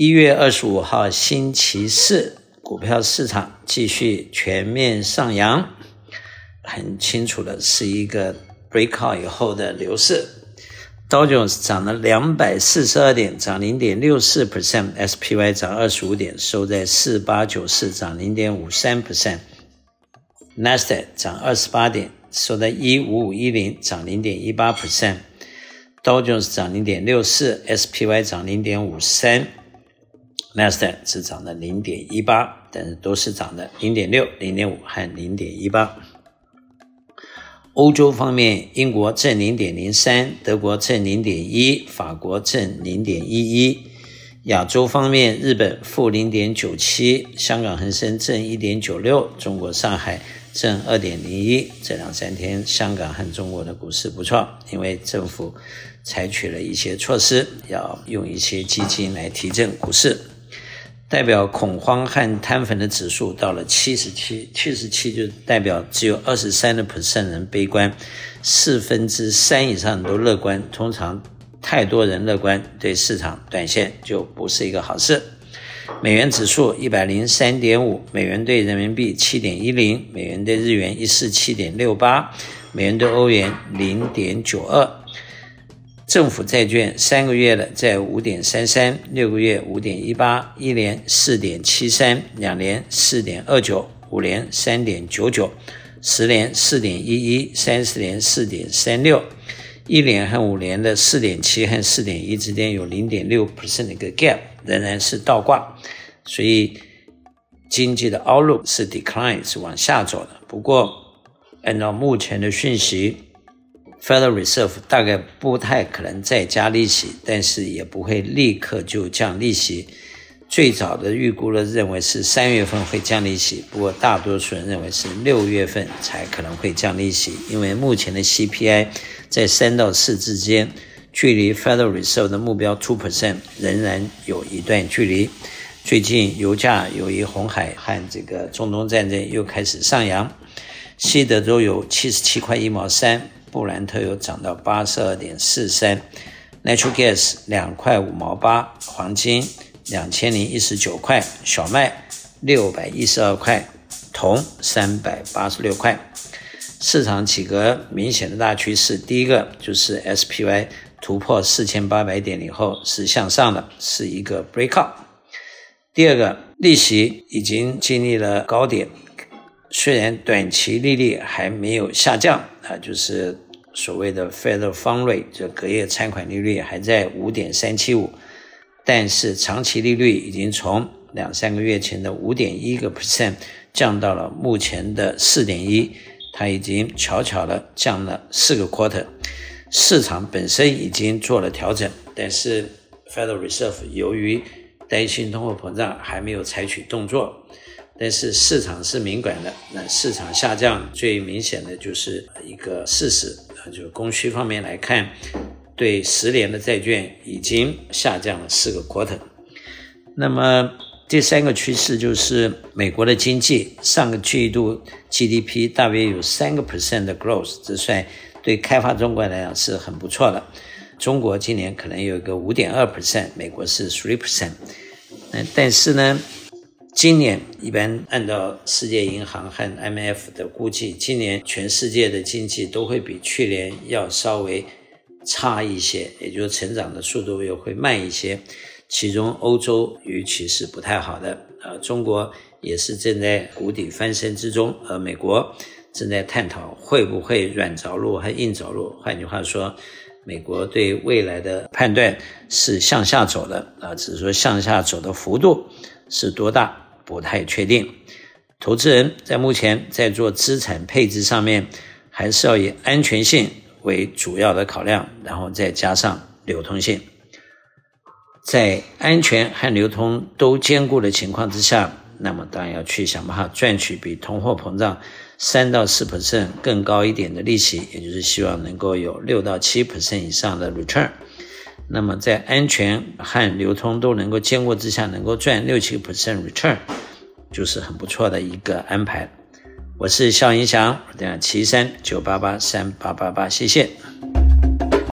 一月二十五号星期四，股票市场继续全面上扬，很清楚的是一个 breakout 以后的牛市。道琼斯涨了两百四十二点，涨零点六四 percent；SPY 涨二十五点，收在四八九四，涨零点五三 percent；纳斯达克涨二十八点，收在一五五一零，涨零点一八 percent；道琼斯涨零点六四，SPY 涨零点五三。纳斯达克只涨了零点一八，但是都是涨的零点六、零点五和零点一八。欧洲方面，英国正零点零三，德国正零点一，法国正零点一一。亚洲方面，日本负零点九七，香港恒生正一点九六，中国上海正二点零一。这两三天，香港和中国的股市不错，因为政府采取了一些措施，要用一些基金来提振股市。代表恐慌和贪粉的指数到了七十七，七十七就代表只有二十三的 percent 人悲观，四分之三以上都乐观。通常太多人乐观，对市场短线就不是一个好事。美元指数一百零三点五，美元兑人民币七点一零，美元兑日元一四七点六八，美元兑欧元零点九二。政府债券三个月的在五点三三，六个月五点一八，一年四点七三，两年四点二九，五年三点九九，十年四点一一，三十年四点三六，一年和五年的四点七和四点一之间有零点六 percent 的一个 gap，仍然是倒挂，所以经济的 outlook 是 decline，是往下走的。不过按照目前的讯息。Federal Reserve 大概不太可能再加利息，但是也不会立刻就降利息。最早的预估呢认为是三月份会降利息，不过大多数人认为是六月份才可能会降利息，因为目前的 CPI 在三到四之间，距离 Federal Reserve 的目标 two percent 仍然有一段距离。最近油价由于红海和这个中东战争又开始上扬，西德州油七十七块一毛三。布兰特油涨到八十二点四三，Natural Gas 两块五毛八，黄金两千零一十九块，小麦六百一十二块，铜三百八十六块。市场几个明显的大趋势，第一个就是 SPY 突破四千八百点以后是向上的，是一个 breakout。第二个，利息已经经历了高点。虽然短期利率还没有下降啊，就是所谓的 Federal Fund Rate，就隔夜拆款利率还在五点三七五，但是长期利率已经从两三个月前的五点一个 percent 降到了目前的四点一，它已经悄悄的降了四个 quarter。市场本身已经做了调整，但是 Federal Reserve 由于担心通货膨胀，还没有采取动作。但是市场是敏感的，那市场下降最明显的就是一个事实啊，就是供需方面来看，对十年的债券已经下降了四个 quarter。那么第三个趋势就是美国的经济，上个季度 GDP 大约有三个 percent 的 growth，这算对开发中国来讲是很不错的。中国今年可能有一个五点二 percent，美国是 three percent。那但是呢，今年一般按照世界银行和 MF 的估计，今年全世界的经济都会比去年要稍微差一些，也就是成长的速度又会慢一些。其中欧洲尤其是不太好的，呃，中国也是正在谷底翻身之中，而美国正在探讨会不会软着陆和硬着陆。换句话说，美国对未来的判断是向下走的，啊，只是说向下走的幅度是多大。不太确定，投资人在目前在做资产配置上面，还是要以安全性为主要的考量，然后再加上流通性。在安全和流通都兼顾的情况之下，那么当然要去想办法赚取比通货膨胀三到四 percent 更高一点的利息，也就是希望能够有六到七 percent 以上的 return。那么在安全和流通都能够兼顾之下，能够赚六七个 percent return，就是很不错的一个安排。我是肖银祥，我等下七三九八八三八八八，谢谢。